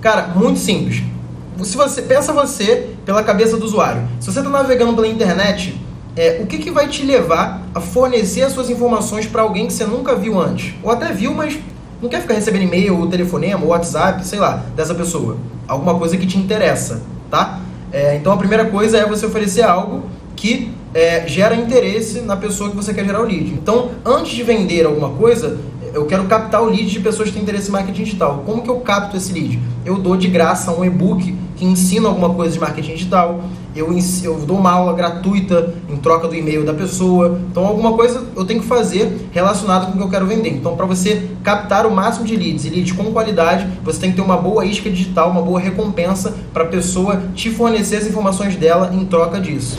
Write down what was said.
Cara, muito simples. Se você pensa você pela cabeça do usuário. Se você está navegando pela internet, é, o que, que vai te levar a fornecer as suas informações para alguém que você nunca viu antes? Ou até viu, mas não quer ficar recebendo e-mail, ou telefonema, ou WhatsApp, sei lá, dessa pessoa. Alguma coisa que te interessa, tá? É, então a primeira coisa é você oferecer algo que é, gera interesse na pessoa que você quer gerar o lead. Então, antes de vender alguma coisa, eu quero captar o lead de pessoas que têm interesse em marketing digital. Como que eu capto esse lead? Eu dou de graça um e-book que ensina alguma coisa de marketing digital. Eu, eu dou uma aula gratuita em troca do e-mail da pessoa. Então, alguma coisa eu tenho que fazer relacionado com o que eu quero vender. Então, para você captar o máximo de leads e leads com qualidade, você tem que ter uma boa isca digital, uma boa recompensa para a pessoa te fornecer as informações dela em troca disso.